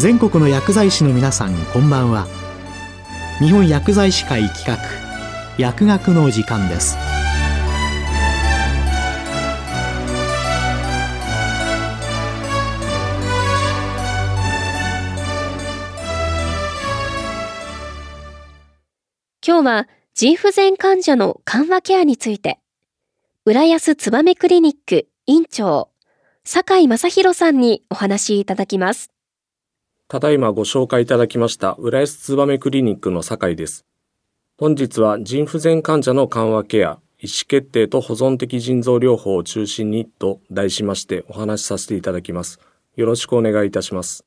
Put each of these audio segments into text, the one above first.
全国の薬剤師の皆さんこんばんは。日本薬剤師会企画薬学の時間です。今日は腎不全患者の緩和ケアについて。浦安つばめクリニック院長酒井正弘さんにお話しいただきます。ただいまご紹介いただきました浦安つばめクリニックの酒井です。本日は腎不全患者の緩和ケア、意思決定と保存的腎臓療法を中心にと題しましてお話しさせていただきます。よろしくお願いいたします。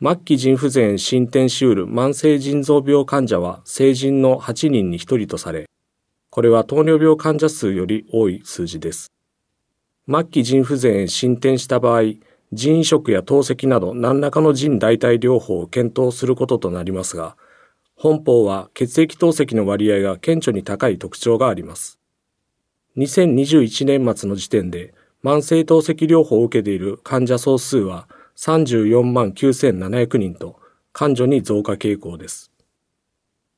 末期腎不全進展しうる慢性腎臓病患者は成人の8人に1人とされ、これは糖尿病患者数より多い数字です。末期腎不全進展した場合、腎移植や透析など何らかの腎代替療法を検討することとなりますが、本法は血液透析の割合が顕著に高い特徴があります。2021年末の時点で慢性透析療法を受けている患者総数は34万9700人と患者に増加傾向です。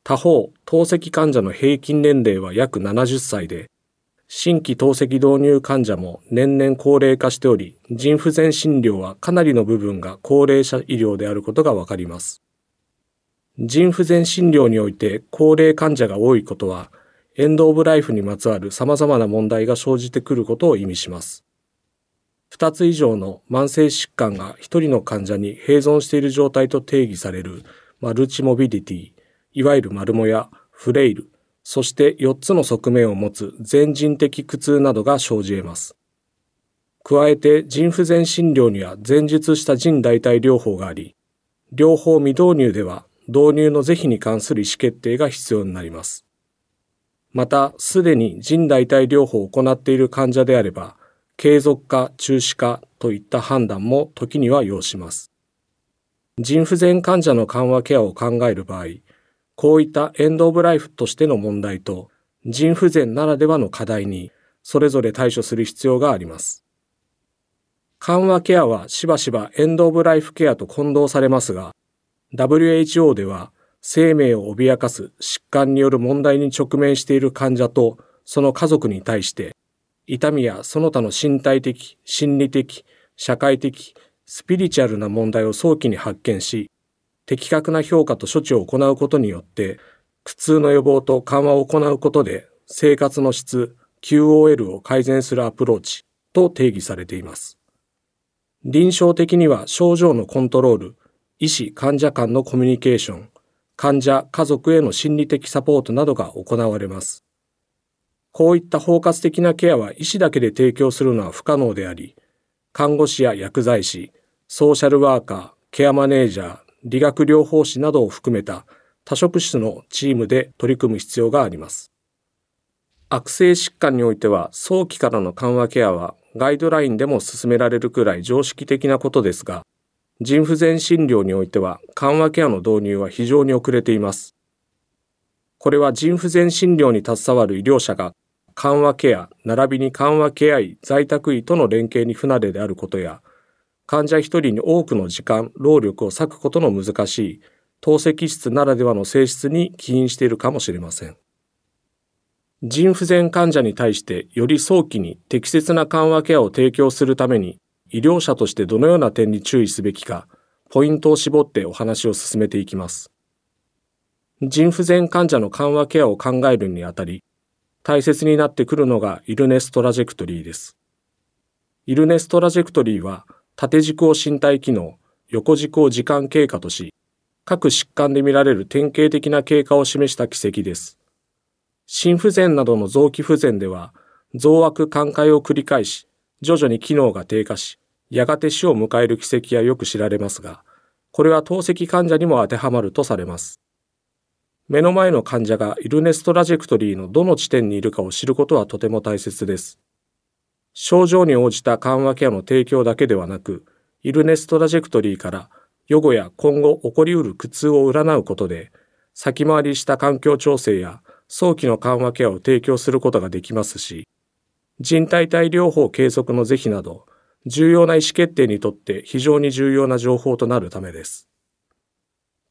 他方、透析患者の平均年齢は約70歳で、新規透析導入患者も年々高齢化しており、腎不全診療はかなりの部分が高齢者医療であることがわかります。腎不全診療において高齢患者が多いことは、エンドオブライフにまつわる様々な問題が生じてくることを意味します。二つ以上の慢性疾患が一人の患者に併存している状態と定義されるマルチモビリティ、いわゆるマルモやフレイル、そして4つの側面を持つ全人的苦痛などが生じ得ます。加えて腎不全診療には前述した腎代替療法があり、両方未導入では導入の是非に関する意思決定が必要になります。また、すでに腎代替療法を行っている患者であれば、継続か中止かといった判断も時には要します。腎不全患者の緩和ケアを考える場合、こういったエンドオブライフとしての問題と腎不全ならではの課題にそれぞれ対処する必要があります。緩和ケアはしばしばエンドオブライフケアと混同されますが、WHO では生命を脅かす疾患による問題に直面している患者とその家族に対して痛みやその他の身体的、心理的、社会的、スピリチュアルな問題を早期に発見し、的確な評価と処置を行うことによって、苦痛の予防と緩和を行うことで、生活の質、QOL を改善するアプローチと定義されています。臨床的には症状のコントロール、医師・患者間のコミュニケーション、患者・家族への心理的サポートなどが行われます。こういった包括的なケアは医師だけで提供するのは不可能であり、看護師や薬剤師、ソーシャルワーカー、ケアマネージャー、理学療法士などを含めた多職種のチームで取り組む必要があります。悪性疾患においては早期からの緩和ケアはガイドラインでも進められるくらい常識的なことですが、腎不全診療においては緩和ケアの導入は非常に遅れています。これは腎不全診療に携わる医療者が緩和ケア、並びに緩和ケア医、在宅医との連携に不慣れであることや、患者一人に多くの時間、労力を割くことの難しい、透析室ならではの性質に起因しているかもしれません。腎不全患者に対してより早期に適切な緩和ケアを提供するために、医療者としてどのような点に注意すべきか、ポイントを絞ってお話を進めていきます。腎不全患者の緩和ケアを考えるにあたり、大切になってくるのがイルネストラジェクトリーです。イルネストラジェクトリーは縦軸を身体機能、横軸を時間経過とし、各疾患で見られる典型的な経過を示した奇跡です。心不全などの臓器不全では、増悪寛解を繰り返し、徐々に機能が低下し、やがて死を迎える奇跡はよく知られますが、これは透析患者にも当てはまるとされます。目の前の患者がイルネストラジェクトリーのどの地点にいるかを知ることはとても大切です。症状に応じた緩和ケアの提供だけではなく、イルネストラジェクトリーから予後や今後起こりうる苦痛を占うことで、先回りした環境調整や早期の緩和ケアを提供することができますし、人体体療法継続の是非など、重要な意思決定にとって非常に重要な情報となるためです。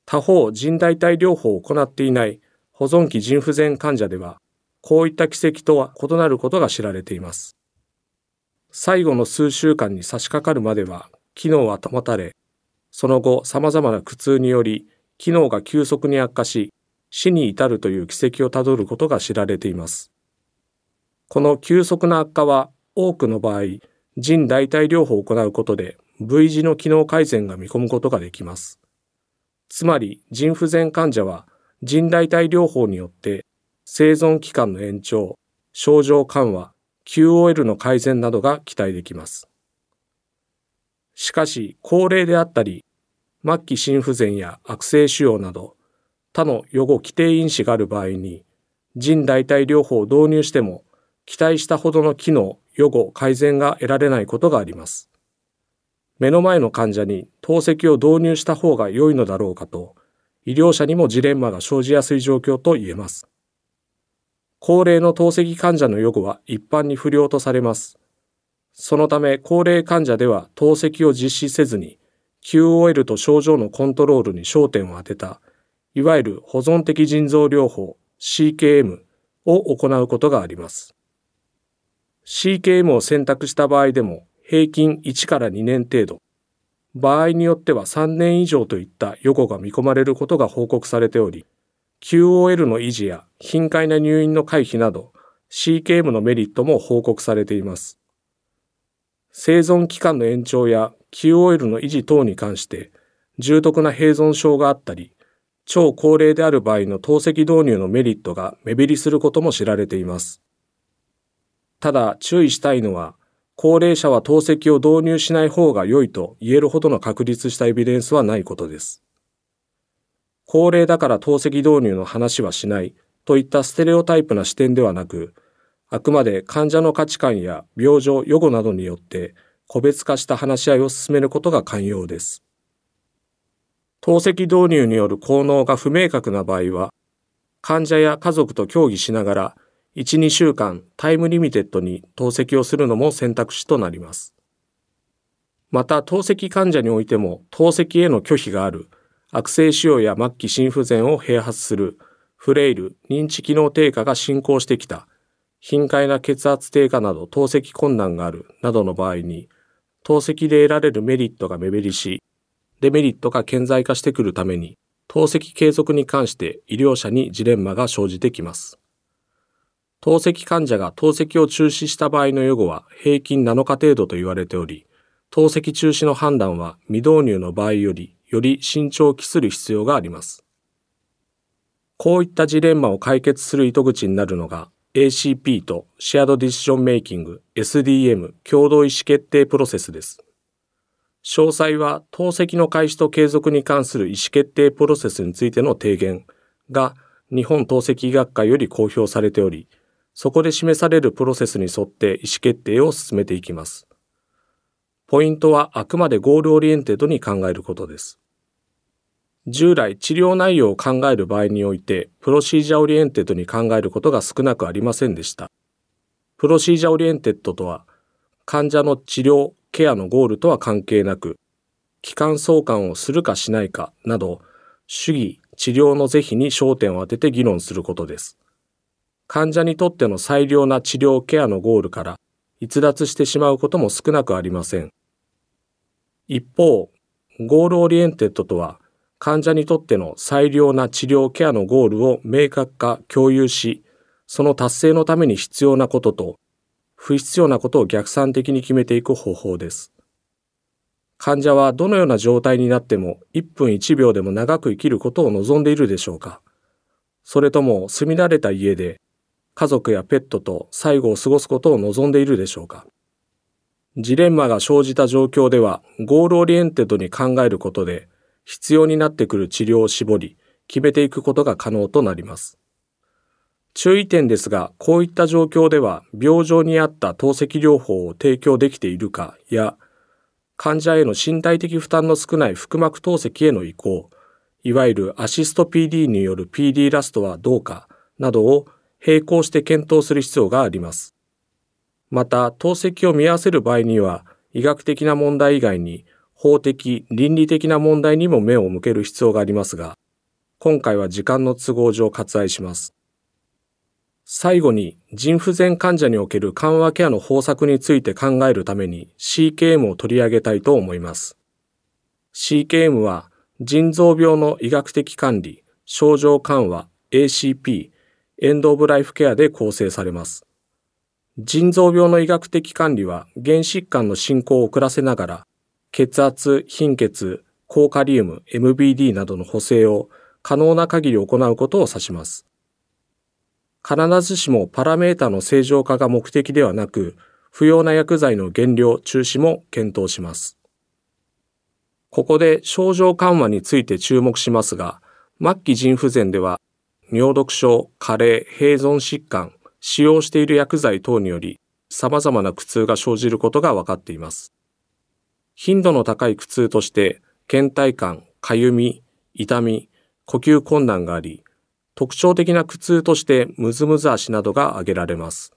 他方、人代替療法を行っていない保存期腎不全患者では、こういった奇跡とは異なることが知られています。最後の数週間に差し掛かるまでは機能は保たれ、その後様々な苦痛により機能が急速に悪化し、死に至るという奇跡をたどることが知られています。この急速な悪化は多くの場合、腎代替療法を行うことで V 字の機能改善が見込むことができます。つまり、腎不全患者は腎代替療法によって生存期間の延長、症状緩和、QOL の改善などが期待できます。しかし、高齢であったり、末期心不全や悪性腫瘍など、他の予後規定因子がある場合に、腎代替療法を導入しても、期待したほどの機能、予後、改善が得られないことがあります。目の前の患者に透析を導入した方が良いのだろうかと、医療者にもジレンマが生じやすい状況と言えます。高齢の透析患者の予後は一般に不良とされます。そのため高齢患者では透析を実施せずに QOL と症状のコントロールに焦点を当てた、いわゆる保存的腎臓療法 CKM を行うことがあります。CKM を選択した場合でも平均1から2年程度、場合によっては3年以上といった予後が見込まれることが報告されており、QOL の維持や頻回な入院の回避など CKM のメリットも報告されています。生存期間の延長や QOL の維持等に関して重篤な併存症があったり、超高齢である場合の透析導入のメリットが目減りすることも知られています。ただ注意したいのは、高齢者は透析を導入しない方が良いと言えるほどの確立したエビデンスはないことです。高齢だから透析導入の話はしないといったステレオタイプな視点ではなく、あくまで患者の価値観や病状、予後などによって個別化した話し合いを進めることが寛容です。透析導入による効能が不明確な場合は、患者や家族と協議しながら1、2週間タイムリミテッドに透析をするのも選択肢となります。また、透析患者においても透析への拒否がある悪性腫瘍や末期心不全を併発するフレイル、認知機能低下が進行してきた頻回な血圧低下など透析困難があるなどの場合に透析で得られるメリットが目減りし、デメリットが顕在化してくるために透析継続に関して医療者にジレンマが生じてきます。透析患者が透析を中止した場合の予後は平均7日程度と言われており、透析中止の判断は未導入の場合よりより慎重を期する必要があります。こういったジレンマを解決する糸口になるのが ACP と shared decision making SDM 共同意思決定プロセスです。詳細は透析の開始と継続に関する意思決定プロセスについての提言が日本透析医学会より公表されており、そこで示されるプロセスに沿って意思決定を進めていきます。ポイントはあくまで goal oriented に考えることです。従来治療内容を考える場合において、 procedure oriented に考えることが少なくありませんでした。 procedure oriented とは、患者の治療、ケアのゴールとは関係なく、気管挿管をするかしないかなど、手技、治療の是非に焦点を当てて議論することです。患者にとっての最良な治療ケアのゴールから逸脱してしまうことも少なくありません。一方、 goal oriented とは、患者にとっての最良な治療ケアのゴールを明確化、共有し、その達成のために必要なことと、不必要なことを逆算的に決めていく方法です。患者はどのような状態になっても1分1秒でも長く生きることを望んでいるでしょうかそれとも住み慣れた家で家族やペットと最期を過ごすことを望んでいるでしょうかジレンマが生じた状況では、 goal-oriented に考えることで、必要になってくる治療を絞り、決めていくことが可能となります。注意点ですが、こういった状況では、病状に合った透析療法を提供できているかや、患者への身体的負担の少ない腹膜透析への移行、いわゆるアシスト PD による PD ラストはどうか、などを並行して検討する必要があります。また、透析を見合わせる場合には、医学的な問題以外に法的、倫理的な問題にも目を向ける必要がありますが、今回は時間の都合上割愛します。最後に、腎不全患者における緩和ケアの方策について考えるために CKM を取り上げたいと思います。CKM は、腎臓病の医学的管理、症状緩和、ACP、エンドオブライフケアで構成されます。腎臓病の医学的管理は、原疾患の進行を遅らせながら、血圧、貧血、高カリウム、MBD などの補正を可能な限り行うことを指します。必ずしもパラメータの正常化が目的ではなく、不要な薬剤の減量、中止も検討します。ここで症状緩和について注目しますが、末期腎不全では、尿毒症、加齢、併存疾患、使用している薬剤等により、様々な苦痛が生じることが分かっています。頻度の高い苦痛として、倦怠感、かゆみ、痛み、呼吸困難があり、特徴的な苦痛としてムズムズ足などが挙げられます。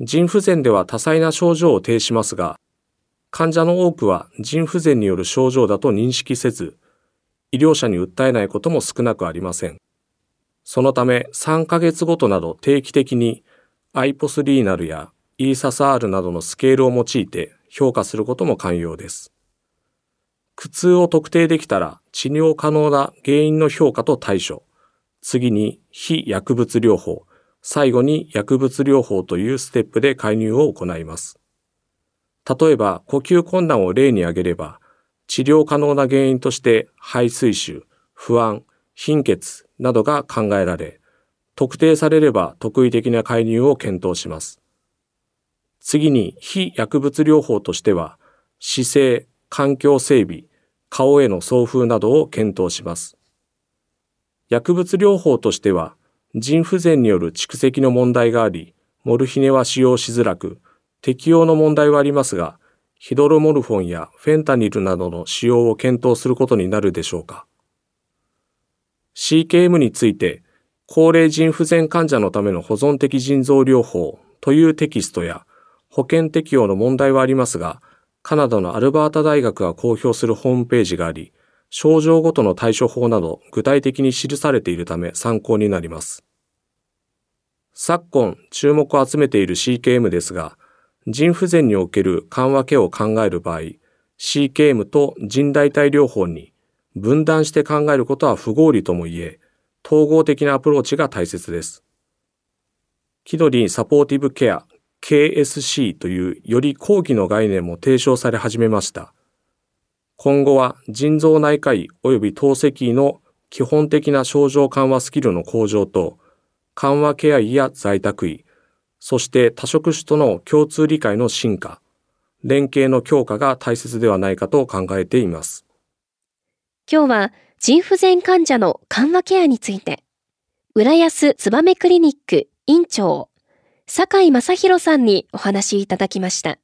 腎不全では多彩な症状を呈しますが、患者の多くは腎不全による症状だと認識せず、医療者に訴えないことも少なくありません。そのため3ヶ月ごとなど定期的にアイポスリーナルやイーササールなどのスケールを用いて評価することも寛容です。苦痛を特定できたら治療可能な原因の評価と対処、次に非薬物療法、最後に薬物療法というステップで介入を行います。例えば、呼吸困難を例に挙げれば、治療可能な原因として肺水腫、不安、貧血などが考えられ、特定されれば特異的な介入を検討します。次に非薬物療法としては、姿勢、環境整備、顔への送風などを検討します。薬物療法としては、腎不全による蓄積の問題があり、モルヒネは使用しづらく、適用の問題はありますが、ヒドロモルフォンやフェンタニルなどの使用を検討することになるでしょうか。CKM について、高齢腎不全患者のための保存的腎臓療法というテキストや保険適用の問題はありますが、カナダのアルバータ大学が公表するホームページがあり、症状ごとの対処法など具体的に記されているため参考になります。昨今注目を集めている CKM ですが、腎不全における緩和ケアを考える場合、CKM と腎代替療法に分断して考えることは不合理とも言え、統合的なアプローチが大切です。キドリンサポーティブケア KSC というより後期の概念も提唱され始めました。今後は腎臓内科医及び透析医の基本的な症状緩和スキルの向上と、緩和ケア医や在宅医、そして多職種との共通理解の進化、連携の強化が大切ではないかと考えています。今日は腎不全患者の緩和ケアについて、浦安つばめクリニック院長、坂井正弘さんにお話いただきました。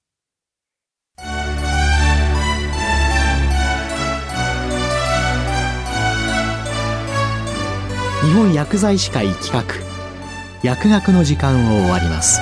日本薬剤師会企画薬学の時間を終わります